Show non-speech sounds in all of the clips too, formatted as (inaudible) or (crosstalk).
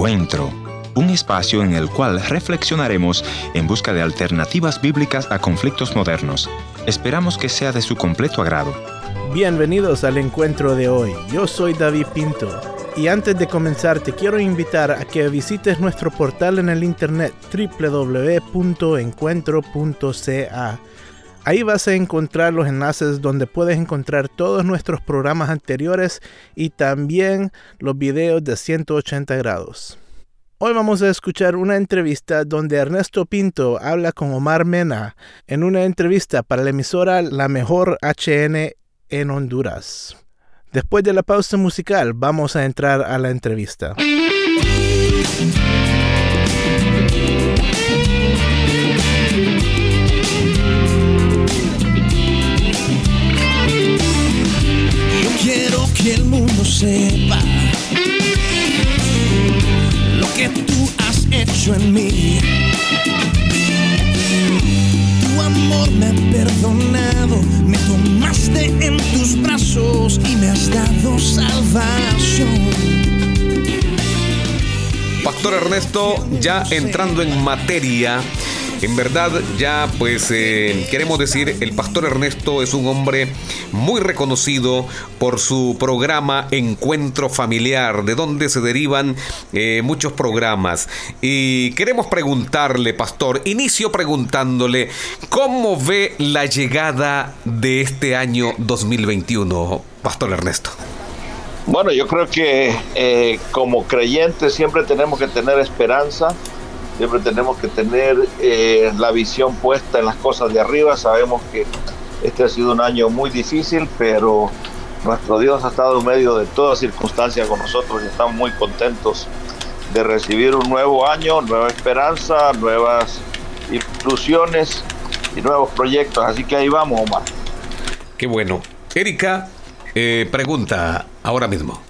Encuentro, un espacio en el cual reflexionaremos en busca de alternativas bíblicas a conflictos modernos. Esperamos que sea de su completo agrado. Bienvenidos al encuentro de hoy. Yo soy David Pinto. Y antes de comenzar te quiero invitar a que visites nuestro portal en el internet www.encuentro.ca Ahí vas a encontrar los enlaces donde puedes encontrar todos nuestros programas anteriores y también los videos de 180 grados. Hoy vamos a escuchar una entrevista donde Ernesto Pinto habla con Omar Mena en una entrevista para la emisora La Mejor HN en Honduras. Después de la pausa musical vamos a entrar a la entrevista. Ernesto, ya entrando en materia, en verdad, ya pues eh, queremos decir, el pastor Ernesto es un hombre muy reconocido por su programa Encuentro Familiar, de donde se derivan eh, muchos programas. Y queremos preguntarle, pastor, inicio preguntándole, ¿cómo ve la llegada de este año 2021, pastor Ernesto? Bueno, yo creo que eh, como creyentes siempre tenemos que tener esperanza Siempre tenemos que tener eh, la visión puesta en las cosas de arriba. Sabemos que este ha sido un año muy difícil, pero nuestro Dios ha estado en medio de todas circunstancias con nosotros y estamos muy contentos de recibir un nuevo año, nueva esperanza, nuevas ilusiones y nuevos proyectos. Así que ahí vamos, Omar. Qué bueno. Erika, eh, pregunta ahora mismo.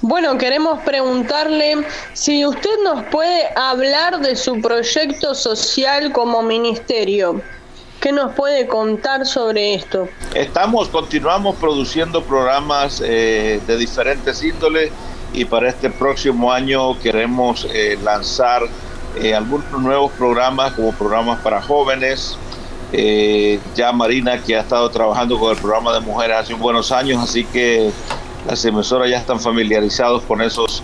Bueno, queremos preguntarle si usted nos puede hablar de su proyecto social como ministerio. ¿Qué nos puede contar sobre esto? Estamos, continuamos produciendo programas eh, de diferentes índoles y para este próximo año queremos eh, lanzar eh, algunos nuevos programas como programas para jóvenes. Ya Marina que ha estado trabajando con el programa de mujeres hace buenos años, así que las emisoras ya están familiarizados con esos,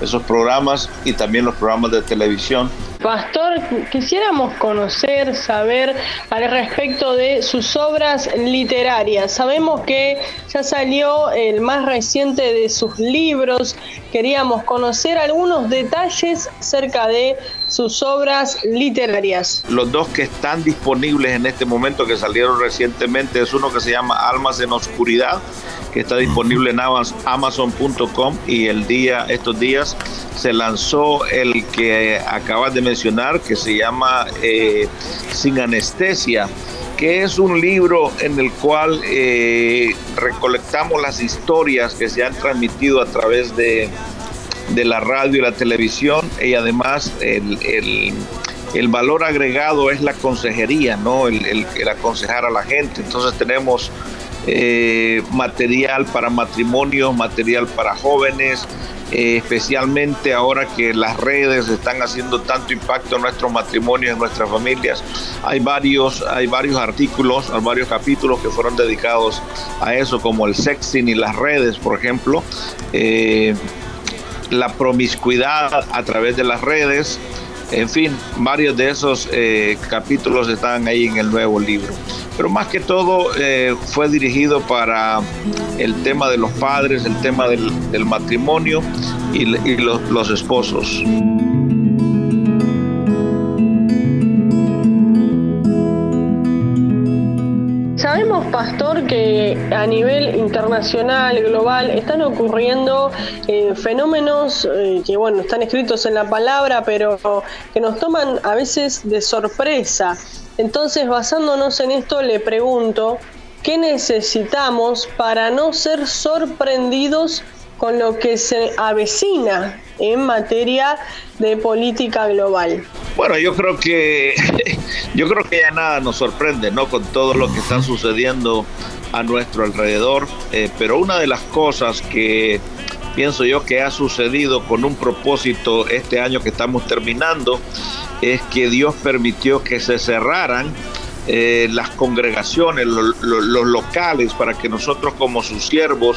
esos programas y también los programas de televisión. Pastor, quisiéramos conocer, saber al respecto de sus obras literarias. Sabemos que ya salió el más reciente de sus libros. Queríamos conocer algunos detalles acerca de sus obras literarias. Los dos que están disponibles en este momento, que salieron recientemente, es uno que se llama Almas en Oscuridad está disponible en amazon.com y el día, estos días se lanzó el que acabas de mencionar que se llama eh, Sin Anestesia que es un libro en el cual eh, recolectamos las historias que se han transmitido a través de, de la radio y la televisión y además el, el, valor agregado es la consejería, ¿no? El, el, aconsejar a la gente. Entonces tenemos eh, material para matrimonios, material para jóvenes, eh, especialmente ahora que las redes están haciendo tanto impacto en nuestros matrimonios, en nuestras familias. Hay varios, hay varios artículos, hay varios capítulos que fueron dedicados a eso, como el sexting y las redes, por ejemplo. Eh, la promiscuidad a través de las redes, en fin, varios de esos capítulos están ahí en el nuevo libro pero más que todo eh, fue dirigido para el tema de los padres, el tema del, matrimonio y, los, esposos. Sabemos, Pastor, que a nivel internacional, global, están ocurriendo eh, fenómenos eh, que, bueno, están escritos en la palabra, pero que nos toman a veces de sorpresa. Entonces, basándonos en esto, le pregunto, ¿qué necesitamos para no ser sorprendidos con lo que se avecina en materia de política global? Bueno, yo creo que (laughs) yo creo que ya nada nos sorprende, ¿no? Con todo lo que está sucediendo a nuestro alrededor, eh, pero una de las cosas que pienso yo que ha sucedido con un propósito este año que estamos terminando, es que Dios permitió que se cerraran eh, las congregaciones, los locales, para que nosotros como sus siervos,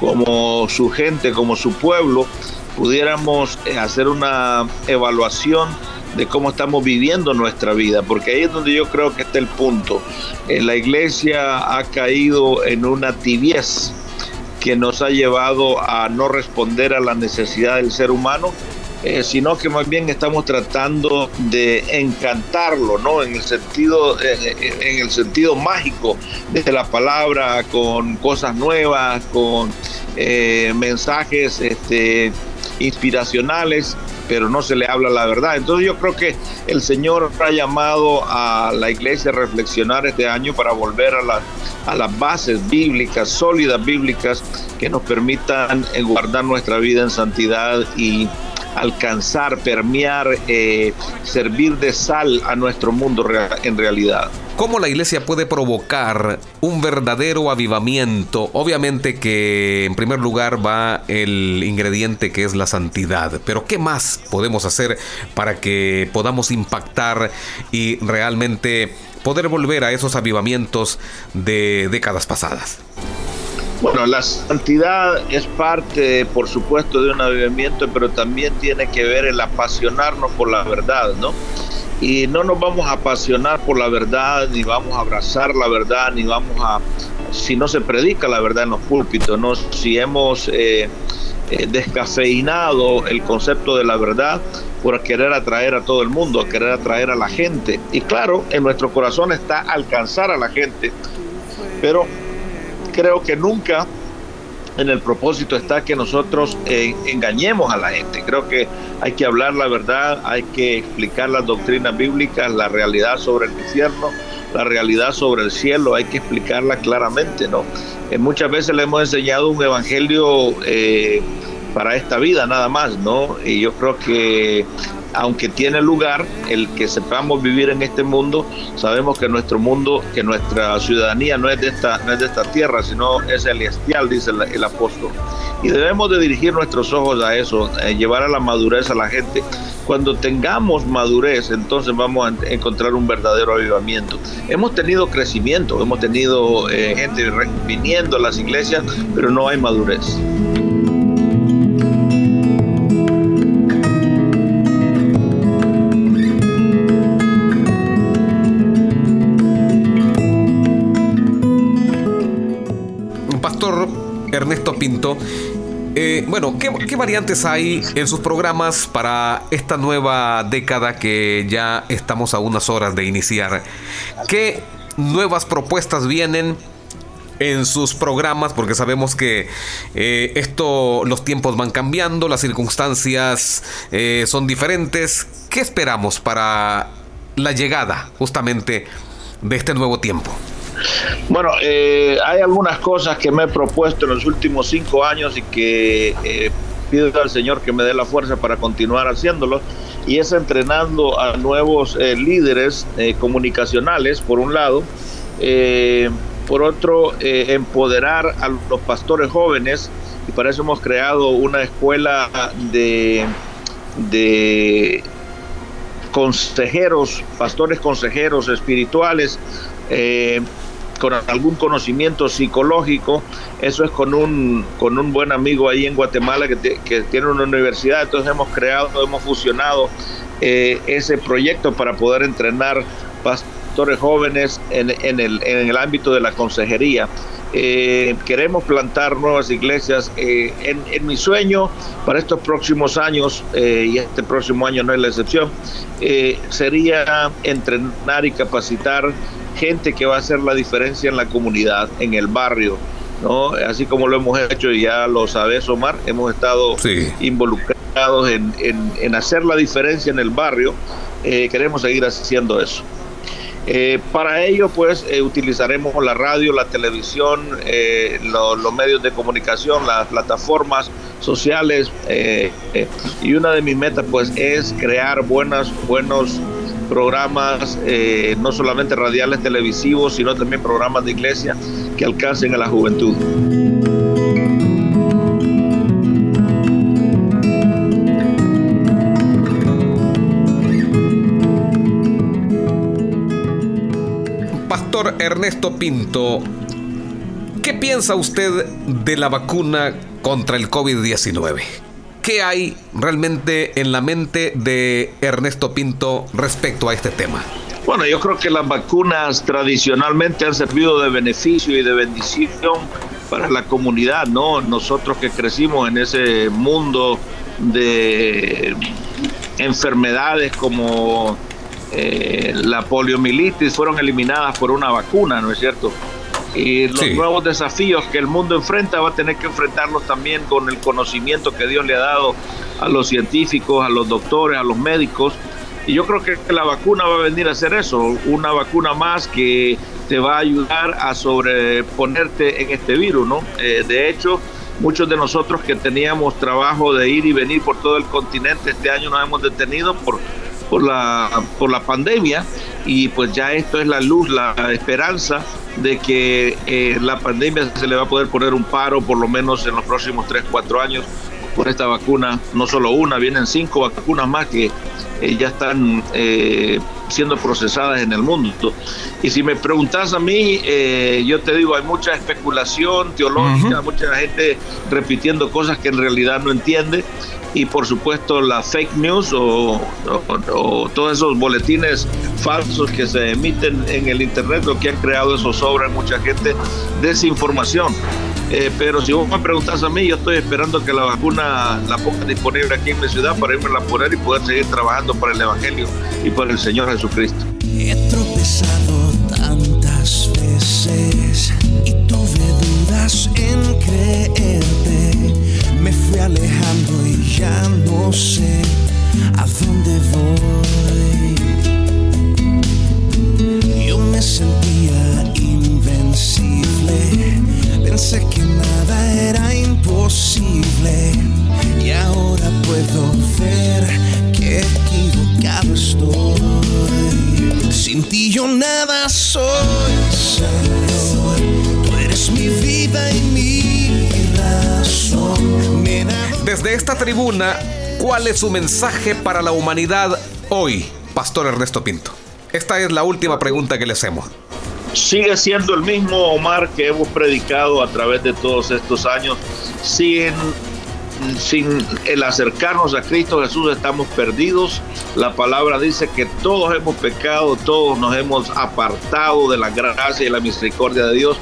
como su gente, como su pueblo, pudiéramos eh, hacer una evaluación de cómo estamos viviendo nuestra vida, porque ahí es donde yo creo que está el punto. Eh, la iglesia ha caído en una tibiez que nos ha llevado a no responder a la necesidad del ser humano, eh, sino que más bien estamos tratando de encantarlo, ¿no? En el sentido, en el sentido mágico de la palabra, con cosas nuevas, con mensajes este, inspiracionales pero no se le habla la verdad. Entonces yo creo que el Señor ha llamado a la iglesia a reflexionar este año para volver a, a las bases bíblicas, sólidas bíblicas, que nos permitan guardar nuestra vida en santidad y alcanzar, permear, eh, servir de sal a nuestro mundo en realidad. ¿Cómo la iglesia puede provocar un verdadero avivamiento? Obviamente que en primer lugar va el ingrediente que es la santidad, pero ¿qué más podemos hacer para que podamos impactar y realmente poder volver a esos avivamientos de décadas pasadas? Bueno, la santidad es parte, por supuesto, de un avivamiento, pero también tiene que ver el apasionarnos por la verdad, ¿no? Y no nos vamos a apasionar por la verdad, ni vamos a abrazar la verdad, ni vamos a, si no se predica la verdad en los púlpitos, ¿no? Si hemos eh, eh, descafeinado el concepto de la verdad por querer atraer a todo el mundo, a querer atraer a la gente. Y claro, en nuestro corazón está alcanzar a la gente, pero creo que nunca en el propósito está que nosotros eh, engañemos a la gente. Creo que hay que hablar la verdad, hay que explicar las doctrinas bíblicas, la realidad sobre el infierno, la realidad sobre el cielo, hay que explicarla claramente, ¿no? Eh, muchas veces le hemos enseñado un evangelio eh, para esta vida nada más, ¿no? Y yo creo que aunque tiene lugar el que sepamos vivir en este mundo, sabemos que nuestro mundo, que nuestra ciudadanía no es de esta, no es de esta tierra, sino es celestial, dice el, apóstol. Y debemos de dirigir nuestros ojos a eso, llevar a la madurez a la gente. Cuando tengamos madurez, entonces vamos a encontrar un verdadero avivamiento. Hemos tenido crecimiento, hemos tenido eh, gente viniendo a las iglesias, pero no hay madurez. Pinto. Eh, bueno, ¿qué, variantes hay en sus programas para esta nueva década que ya estamos a unas horas de iniciar? ¿Qué nuevas propuestas vienen? en sus programas porque sabemos que eh, esto los tiempos van cambiando las circunstancias eh, son diferentes qué esperamos para la llegada justamente de este nuevo tiempo bueno, eh, hay algunas cosas que me he propuesto en los últimos cinco años y que eh, pido al Señor que me dé la fuerza para continuar haciéndolo. Y es entrenando a nuevos eh, líderes comunicacionales, por un lado. por otro, empoderar a los pastores jóvenes. Y para eso hemos creado una escuela de, consejeros, pastores consejeros espirituales, con algún conocimiento psicológico, eso es con un, con un buen amigo ahí en Guatemala que, tiene una universidad, entonces hemos creado, hemos fusionado eh, ese proyecto para poder entrenar pastores jóvenes en, el, en el ámbito de la consejería. Eh, queremos plantar nuevas iglesias. Eh, en, en, mi sueño para estos próximos años, y este próximo año no es la excepción, sería entrenar y capacitar gente que va a hacer la diferencia en la comunidad, en el barrio. ¿no? Así como lo hemos hecho, y ya lo sabes, Omar, hemos estado involucrados en, hacer la diferencia en el barrio. Eh, queremos seguir haciendo eso. Eh, para ello, pues, eh, utilizaremos la radio, la televisión, los medios de comunicación, las plataformas sociales. y una de mis metas, pues, es crear buenas, buenos programas eh, no solamente radiales, televisivos, sino también programas de iglesia que alcancen a la juventud. Pastor Ernesto Pinto, ¿qué piensa usted de la vacuna contra el COVID-19? ¿Qué hay realmente en la mente de Ernesto Pinto respecto a este tema? Bueno, yo creo que las vacunas tradicionalmente han servido de beneficio y de bendición para la comunidad, ¿no? Nosotros que crecimos en ese mundo de enfermedades como eh, la poliomielitis fueron eliminadas por una vacuna, ¿no es cierto? Y los nuevos desafíos que el mundo enfrenta va a tener que enfrentarlos también con el conocimiento que Dios le ha dado a los científicos, a los doctores, a los médicos. Y yo creo que la vacuna va a venir a hacer eso, una vacuna más que te va a ayudar a sobreponerte en este virus, ¿no? Eh, de hecho, muchos de nosotros que teníamos trabajo de ir y venir por todo el continente, este año nos hemos detenido por, por, la, por la pandemia y pues ya esto es la luz, la esperanza de que eh, la pandemia se le va a poder poner un paro por lo menos en los próximos 3, 4 años por esta vacuna, no solo una, vienen cinco vacunas más que eh, ya están eh, siendo procesadas en el mundo. Y si me preguntas a mí, eh, yo te digo, hay mucha especulación teológica, mucha gente repitiendo cosas que en realidad no entiende. Y por supuesto la fake news o, todos esos boletines falsos que se emiten en el Internet, lo que han creado eso sobre mucha gente, desinformación. Eh, pero si vos me preguntas a mí, yo estoy esperando que la vacuna la ponga disponible aquí en mi ciudad para irme a poner y poder seguir trabajando para el Evangelio y por el Señor Jesucristo. He tropezado tantas veces y tuve dudas en creerte. Ya no sé a dónde voy. Yo me sentía invencible Pensé que nada era imposible y ahora puedo ver que equivocado estoy. Sin ti yo nada soy, Señor. Tú eres mi vida y mi Desde esta tribuna, ¿cuál es su mensaje para la humanidad hoy, Pastor Ernesto Pinto? Esta es la última pregunta que le hacemos sigue siendo el mismo Omar que hemos predicado a través de todos estos años. Sin, sin el acercarnos a Cristo Jesús estamos perdidos. La palabra dice que todos hemos pecado, todos nos hemos apartado de la gracia y la misericordia de Dios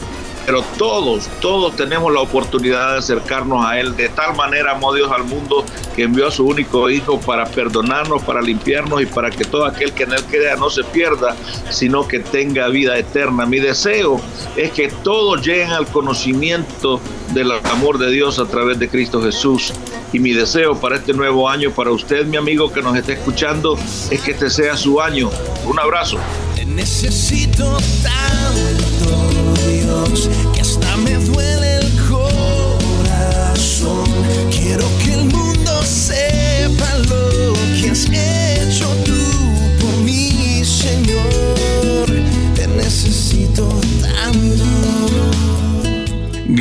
pero todos, todos tenemos la oportunidad de acercarnos a Él. De tal manera amó Dios al mundo que envió a su único Hijo para perdonarnos, para limpiarnos y para que todo aquel que en Él crea no se pierda, sino que tenga vida eterna. Mi deseo es que todos lleguen al conocimiento del amor de Dios a través de Cristo Jesús. Y mi deseo para este nuevo año, para usted, mi amigo que nos esté escuchando, es que este sea su año. Un abrazo. necesito que hasta me duele el corazón. Quiero que el mundo sepa lo que has